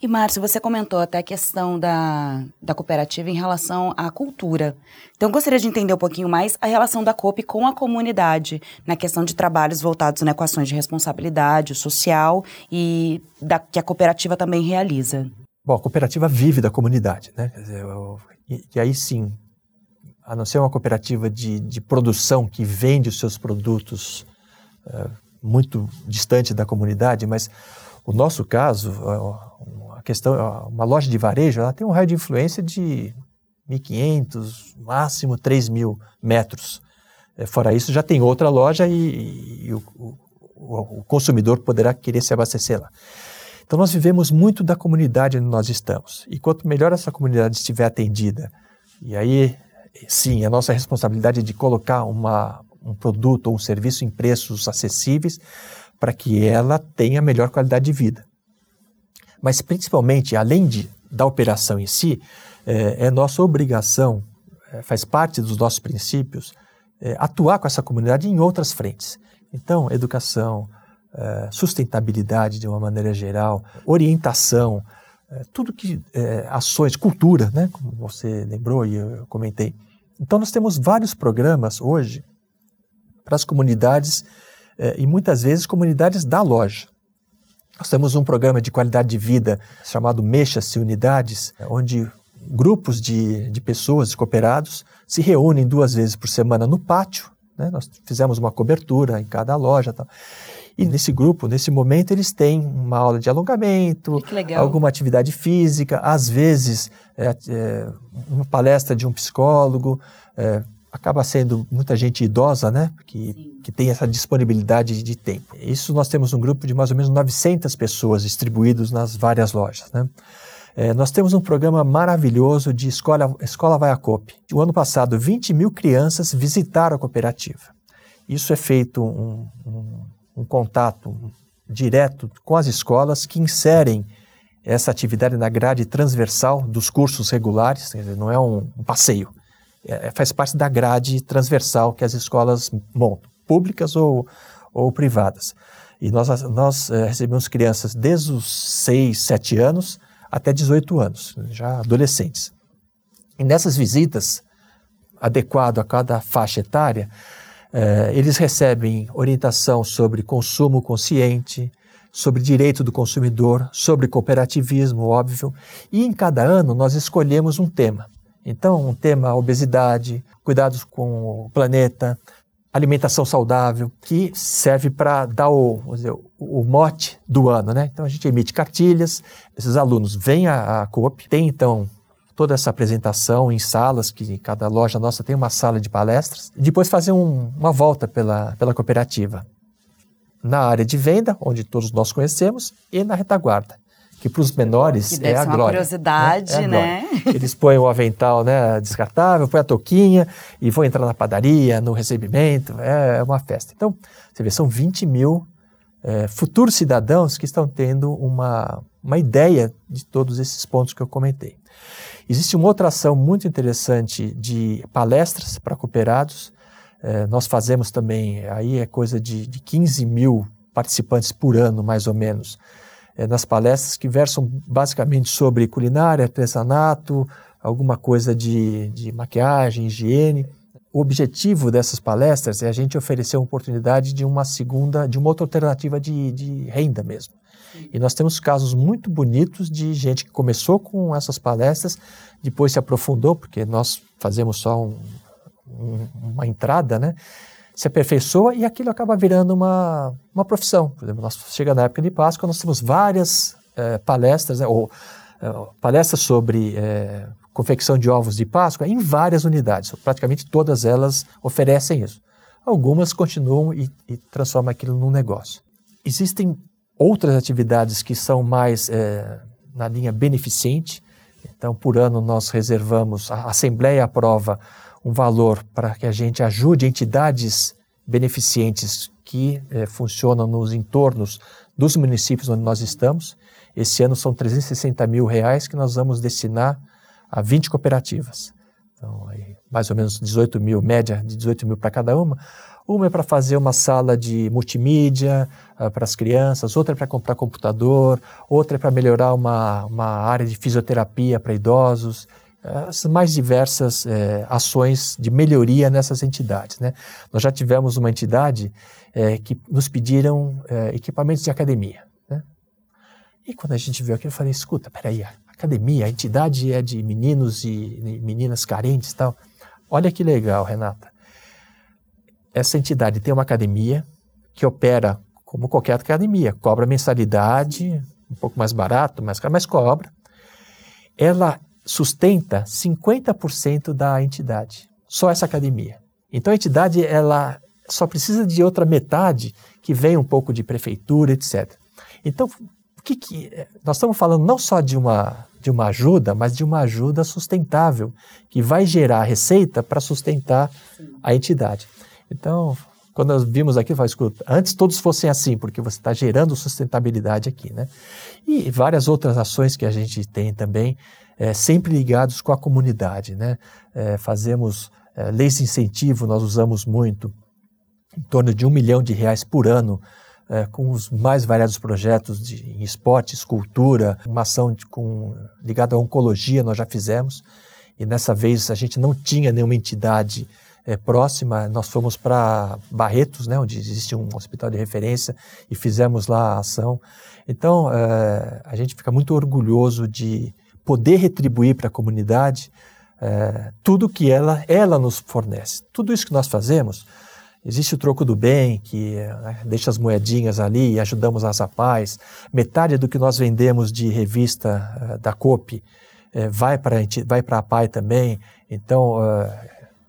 E, Márcio, você comentou até a questão da, da cooperativa em relação à cultura. Então, eu gostaria de entender um pouquinho mais a relação da COP com a comunidade, na questão de trabalhos voltados na equações de responsabilidade social e da, que a cooperativa também realiza. Bom, a cooperativa vive da comunidade, né? Dizer, e, e aí sim, a não ser uma cooperativa de, de produção que vende os seus produtos uh, muito distante da comunidade, mas o nosso caso, uh, a questão, uh, uma loja de varejo, ela tem um raio de influência de 1.500, máximo 3.000 metros. Eh, fora isso, já tem outra loja e, e o, o, o consumidor poderá querer se abastecer lá. Então nós vivemos muito da comunidade onde nós estamos. E quanto melhor essa comunidade estiver atendida, e aí sim, a nossa responsabilidade é de colocar uma, um produto ou um serviço em preços acessíveis para que ela tenha melhor qualidade de vida. Mas principalmente, além de, da operação em si, é, é nossa obrigação, é, faz parte dos nossos princípios, é, atuar com essa comunidade em outras frentes. Então, educação, eh, sustentabilidade de uma maneira geral, orientação, eh, tudo que eh, ações, cultura, né, como você lembrou e eu comentei. Então nós temos vários programas hoje para as comunidades e muitas vezes comunidades da loja. Nós temos um programa de qualidade de vida chamado Mexa-se Unidades, onde grupos de, de pessoas, cooperados, se reúnem duas vezes por semana no pátio. Né? Nós fizemos uma cobertura em cada loja. Tal. E nesse grupo, nesse momento, eles têm uma aula de alongamento, alguma atividade física, às vezes é, é, uma palestra de um psicólogo. É, acaba sendo muita gente idosa, né? Que, que tem essa disponibilidade de tempo. Isso nós temos um grupo de mais ou menos 900 pessoas distribuídos nas várias lojas, né? É, nós temos um programa maravilhoso de Escola, Escola Vai a Coop. O ano passado, 20 mil crianças visitaram a cooperativa. Isso é feito um, um, um contato direto com as escolas que inserem essa atividade na grade transversal dos cursos regulares, não é um, um passeio, é, faz parte da grade transversal que as escolas montam, públicas ou, ou privadas. E nós, nós é, recebemos crianças desde os 6, 7 anos até 18 anos, já adolescentes. E nessas visitas, adequado a cada faixa etária, é, eles recebem orientação sobre consumo consciente, sobre direito do consumidor, sobre cooperativismo, óbvio, e em cada ano nós escolhemos um tema. Então, um tema obesidade, cuidados com o planeta, alimentação saudável, que serve para dar o, dizer, o, mote do ano, né? Então a gente emite cartilhas, esses alunos vêm à, à COP, tem então toda essa apresentação em salas, que cada loja nossa tem uma sala de palestras, e depois fazer um, uma volta pela, pela cooperativa. Na área de venda, onde todos nós conhecemos, e na retaguarda, que para os menores é a glória. curiosidade, né? É né? Eles põem o avental né, descartável, põem a touquinha e vão entrar na padaria, no recebimento, é uma festa. Então, você vê, são 20 mil é, futuros cidadãos que estão tendo uma, uma ideia de todos esses pontos que eu comentei. Existe uma outra ação muito interessante de palestras para cooperados, É, nós fazemos também, aí é coisa de, de 15 mil participantes por ano, mais ou menos, é, nas palestras que versam basicamente sobre culinária, artesanato, alguma coisa de, de maquiagem, higiene. O objetivo dessas palestras é a gente oferecer uma oportunidade de uma segunda, de uma outra alternativa de, de renda mesmo. E nós temos casos muito bonitos de gente que começou com essas palestras, depois se aprofundou, porque nós fazemos só um, um, uma entrada, né? Se aperfeiçoa e aquilo acaba virando uma, uma profissão. Por exemplo, nós chega na época de Páscoa, nós temos várias é, palestras, né, ou é, palestras sobre é, confecção de ovos de Páscoa em várias unidades. Praticamente todas elas oferecem isso. Algumas continuam e, e transformam aquilo num negócio. Existem outras atividades que são mais é, na linha beneficente. Então, por ano, nós reservamos, a Assembleia aprova um valor para que a gente ajude entidades beneficentes que é, funcionam nos entornos dos municípios onde nós estamos. Esse ano são 360 mil reais que nós vamos destinar a 20 cooperativas. Então, aí, mais ou menos 18 mil, média de 18 mil para cada uma. Uma é para fazer uma sala de multimídia uh, para as crianças, outra é para comprar computador, outra é para melhorar uma, uma área de fisioterapia para idosos, as mais diversas eh, ações de melhoria nessas entidades. Né? Nós já tivemos uma entidade eh, que nos pediram eh, equipamentos de academia. Né? E quando a gente viu aquilo, eu falei, escuta, peraí, a academia, a entidade é de meninos e meninas carentes e tal. Olha que legal, Renata essa entidade tem uma academia que opera como qualquer academia, cobra mensalidade, um pouco mais barato, caro, mas cobra. Ela sustenta 50% da entidade, só essa academia. Então a entidade ela só precisa de outra metade que vem um pouco de prefeitura, etc. Então, o que, que nós estamos falando não só de uma de uma ajuda, mas de uma ajuda sustentável que vai gerar receita para sustentar a entidade. Então, quando nós vimos aqui, eu escuta, antes todos fossem assim, porque você está gerando sustentabilidade aqui, né? E várias outras ações que a gente tem também, é, sempre ligados com a comunidade, né? É, fazemos é, leis de incentivo, nós usamos muito, em torno de um milhão de reais por ano, é, com os mais variados projetos de, em esportes, cultura, uma ação com, ligada à oncologia nós já fizemos, e nessa vez a gente não tinha nenhuma entidade é, próxima, nós fomos para Barretos, né, onde existe um hospital de referência, e fizemos lá a ação. Então, é, a gente fica muito orgulhoso de poder retribuir para a comunidade é, tudo que ela, ela nos fornece. Tudo isso que nós fazemos, existe o troco do bem, que né, deixa as moedinhas ali e ajudamos as rapaz. Metade do que nós vendemos de revista da COP vai para vai a PAI também. Então,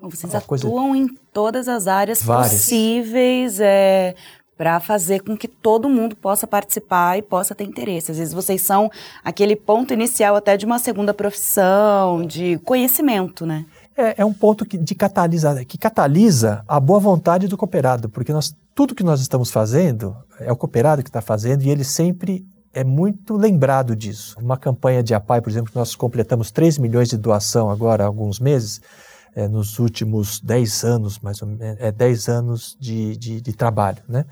vocês atuam coisa... em todas as áreas Várias. possíveis é, para fazer com que todo mundo possa participar e possa ter interesse. Às vezes vocês são aquele ponto inicial até de uma segunda profissão, de conhecimento, né? É, é um ponto que, de catalisa, que catalisa a boa vontade do cooperado, porque nós, tudo que nós estamos fazendo é o cooperado que está fazendo e ele sempre é muito lembrado disso. Uma campanha de APAI, por exemplo, que nós completamos 3 milhões de doação agora há alguns meses, é, nos últimos 10 anos, mais ou menos, é 10 anos de, de, de trabalho, né?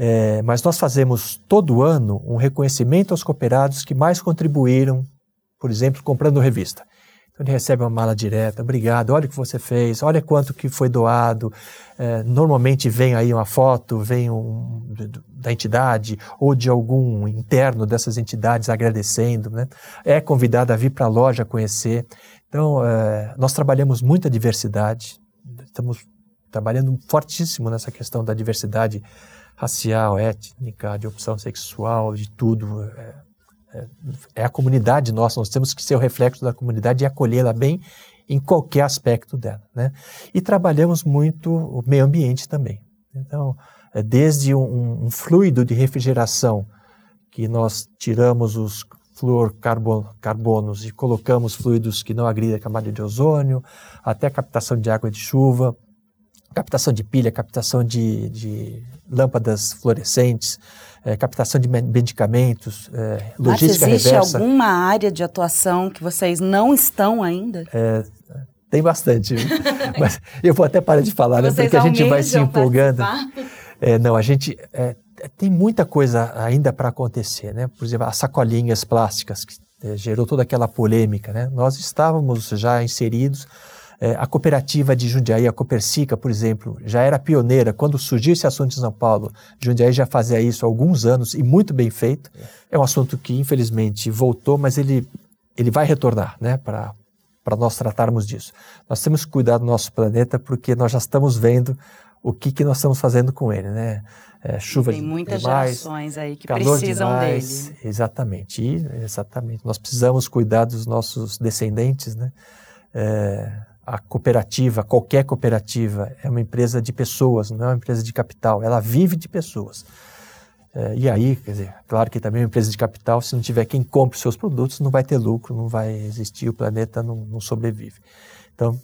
É, mas nós fazemos todo ano um reconhecimento aos cooperados que mais contribuíram, por exemplo, comprando revista. Então ele recebe uma mala direta, obrigado, olha o que você fez, olha quanto que foi doado. É, normalmente vem aí uma foto, vem um, da entidade ou de algum interno dessas entidades agradecendo. Né? É convidado a vir para a loja conhecer. Então, é, nós trabalhamos muita diversidade, estamos trabalhando fortíssimo nessa questão da diversidade racial, étnica, de opção sexual, de tudo. É, é, a comunidade nossa, nós temos que ser o reflexo da comunidade e acolhê-la bem em qualquer aspecto dela. Né? E trabalhamos muito o meio ambiente também. Então, desde um, um fluido de refrigeração, que nós tiramos os fluorcarbonos e colocamos fluidos que não agridem a camada de ozônio, até captação de água de chuva, captação de pilha, captação de, de lâmpadas fluorescentes, é, captação de medicamentos, é, logística Mas existe reversa. alguma área de atuação que vocês não estão ainda? É, Tem bastante. [laughs] Mas eu vou até parar de falar, né? Porque a gente vai se empolgando. É, não, a gente é, tem muita coisa ainda para acontecer, né? Por exemplo, as sacolinhas plásticas que é, gerou toda aquela polêmica, né? Nós estávamos já inseridos é, a cooperativa de Jundiaí, a Copercica, por exemplo, já era pioneira. Quando surgiu esse assunto em São Paulo, Jundiaí já fazia isso há alguns anos e muito bem feito. É um assunto que, infelizmente, voltou, mas ele, ele vai retornar né, para nós tratarmos disso. Nós temos que cuidar do nosso planeta porque nós já estamos vendo o que, que nós estamos fazendo com ele, né? É, chuva Tem muitas demais, gerações aí que precisam demais, dele. Exatamente, e, exatamente. Nós precisamos cuidar dos nossos descendentes, né? É, a cooperativa, qualquer cooperativa, é uma empresa de pessoas, não é uma empresa de capital. Ela vive de pessoas. É, e aí, quer dizer, claro que também é uma empresa de capital, se não tiver quem compre os seus produtos, não vai ter lucro, não vai existir, o planeta não, não sobrevive. Então,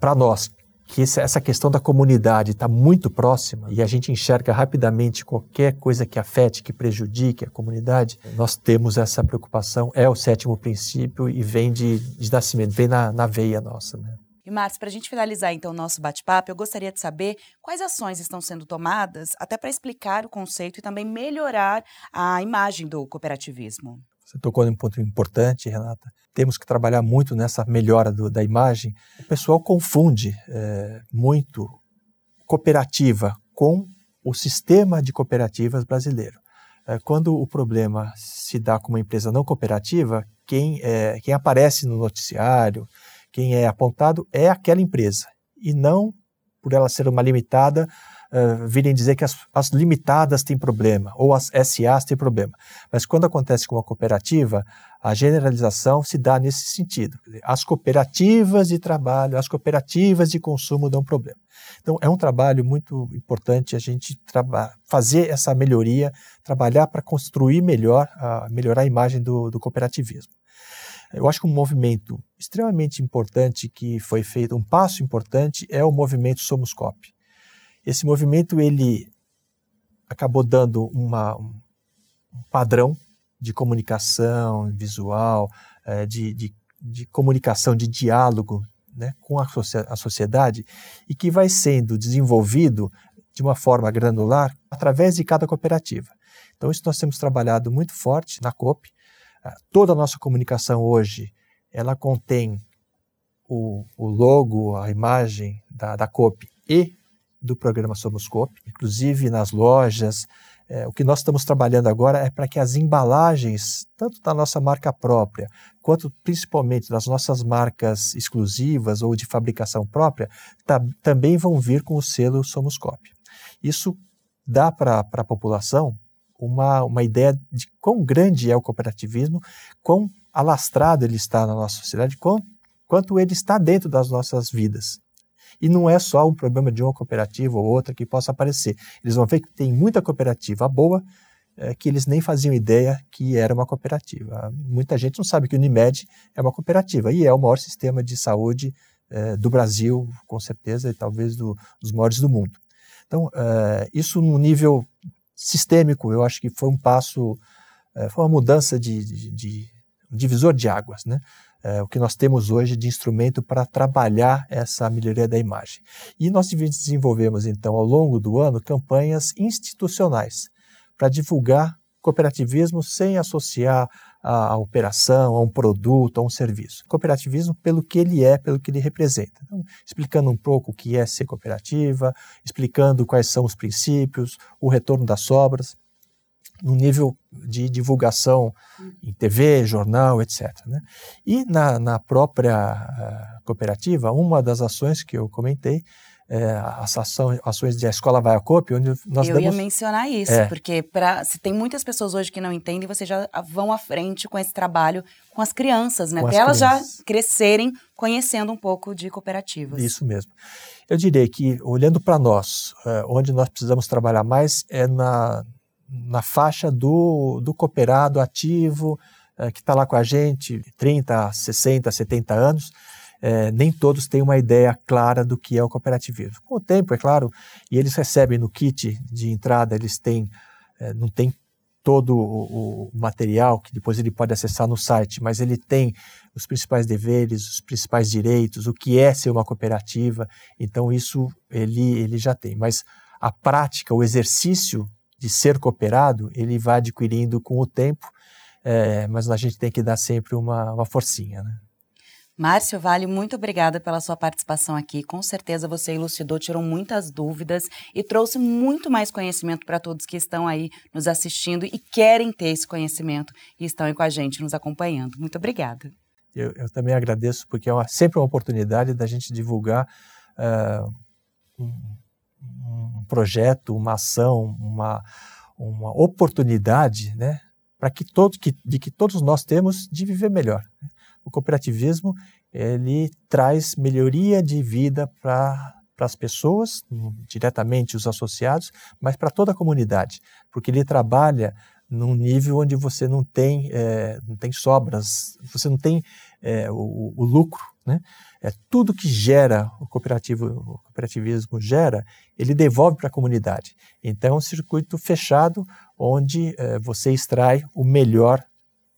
para nós, que essa questão da comunidade está muito próxima e a gente enxerga rapidamente qualquer coisa que afete, que prejudique a comunidade, nós temos essa preocupação, é o sétimo princípio e vem de, de nascimento, vem na, na veia nossa. Né? E, Márcio, para a gente finalizar então o nosso bate-papo, eu gostaria de saber quais ações estão sendo tomadas até para explicar o conceito e também melhorar a imagem do cooperativismo. Você tocou em um ponto importante, Renata. Temos que trabalhar muito nessa melhora do, da imagem. O pessoal confunde é, muito cooperativa com o sistema de cooperativas brasileiro. É, quando o problema se dá com uma empresa não cooperativa, quem, é, quem aparece no noticiário, quem é apontado é aquela empresa e não por ela ser uma limitada uh, virem dizer que as, as, limitadas têm problema ou as SAs têm problema. Mas quando acontece com uma cooperativa, a generalização se dá nesse sentido. As cooperativas de trabalho, as cooperativas de consumo dão problema. Então, é um trabalho muito importante a gente fazer essa melhoria, trabalhar para construir melhor, uh, melhorar a imagem do, do cooperativismo. Eu acho que um movimento extremamente importante que foi feito, um passo importante, é o movimento Somos Cop. Esse movimento ele acabou dando uma, um padrão de comunicação visual, eh, de, de, de comunicação, de diálogo né, com a, a sociedade e que vai sendo desenvolvido de uma forma granular através de cada cooperativa. Então, isso nós temos trabalhado muito forte na COP, toda a nossa comunicação hoje, ela contém o, o logo, a imagem da, da COP e do programa Somos COP, inclusive nas lojas. É, o que nós estamos trabalhando agora é para que as embalagens, tanto da nossa marca própria, quanto principalmente das nossas marcas exclusivas ou de fabricação própria, tá, também vão vir com o selo Somos COP. Isso dá para a população uma, uma ideia de quão grande é o cooperativismo, quão alastrado ele está na nossa sociedade, quão, quanto ele está dentro das nossas vidas. E não é só um problema de uma cooperativa ou outra que possa aparecer. Eles vão ver que tem muita cooperativa boa é, que eles nem faziam ideia que era uma cooperativa. Muita gente não sabe que o Unimed é uma cooperativa e é o maior sistema de saúde é, do Brasil, com certeza, e talvez do, dos maiores do mundo. Então, é, isso no nível sistêmico. Eu acho que foi um passo, é, foi uma mudança de, de, de divisor de águas, né? É, o que nós temos hoje de instrumento para trabalhar essa melhoria da imagem. E nós desenvolvemos, então, ao longo do ano, campanhas institucionais para divulgar cooperativismo sem associar a, a, operação, a um produto, a um serviço. Cooperativismo pelo que ele é, pelo que ele representa. Então, explicando um pouco o que é ser cooperativa, explicando quais são os princípios, o retorno das sobras, no nível de divulgação em TV, jornal, etc. Né? E na, na própria uh, cooperativa, uma das ações que eu comentei é, as ações, ações de a escola vai a COP, onde nós Eu damos... ia mencionar isso, é. porque pra, se tem muitas pessoas hoje que não entendem, vocês já vão à frente com esse trabalho com as crianças, né? Até elas já crescerem conhecendo um pouco de cooperativas. Isso mesmo. Eu diria que, olhando para nós, é, onde nós precisamos trabalhar mais é na, na faixa do, do cooperado ativo, é, que está lá com a gente, 30, 60, 70 anos, é, nem todos têm uma ideia clara do que é o cooperativismo. Com o tempo, é claro, e eles recebem no kit de entrada, eles têm, é, não tem todo o, o, material que depois ele pode acessar no site, mas ele tem os principais deveres, os principais direitos, o que é ser uma cooperativa. Então isso ele, ele já tem. Mas a prática, o exercício de ser cooperado, ele vai adquirindo com o tempo, é, mas a gente tem que dar sempre uma, uma forcinha. Né? Márcio Vale, muito obrigada pela sua participação aqui. Com certeza você elucidou, tirou muitas dúvidas e trouxe muito mais conhecimento para todos que estão aí nos assistindo e querem ter esse conhecimento e estão aí com a gente, nos acompanhando. Muito obrigada. Eu, eu também agradeço, porque é uma, sempre uma oportunidade da gente divulgar uh, um, um, projeto, uma ação, uma, uma oportunidade, né, para que todos que, de que todos nós temos de viver melhor. O cooperativismo ele traz melhoria de vida para as pessoas, diretamente os associados, mas para toda a comunidade, porque ele trabalha num nível onde você não tem, é, não tem sobras, você não tem é, o, o, lucro, né? É, tudo que gera o cooperativo, o cooperativismo gera, ele devolve para a comunidade. Então é um circuito fechado onde é, você extrai o melhor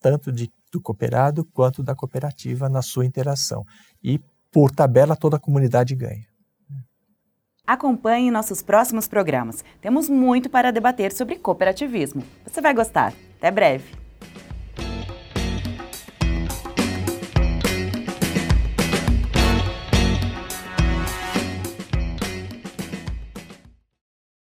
tanto de do cooperado quanto da cooperativa na sua interação. E, por tabela, toda a comunidade ganha. Acompanhe nossos próximos programas. Temos muito para debater sobre cooperativismo. Você vai gostar. Até breve!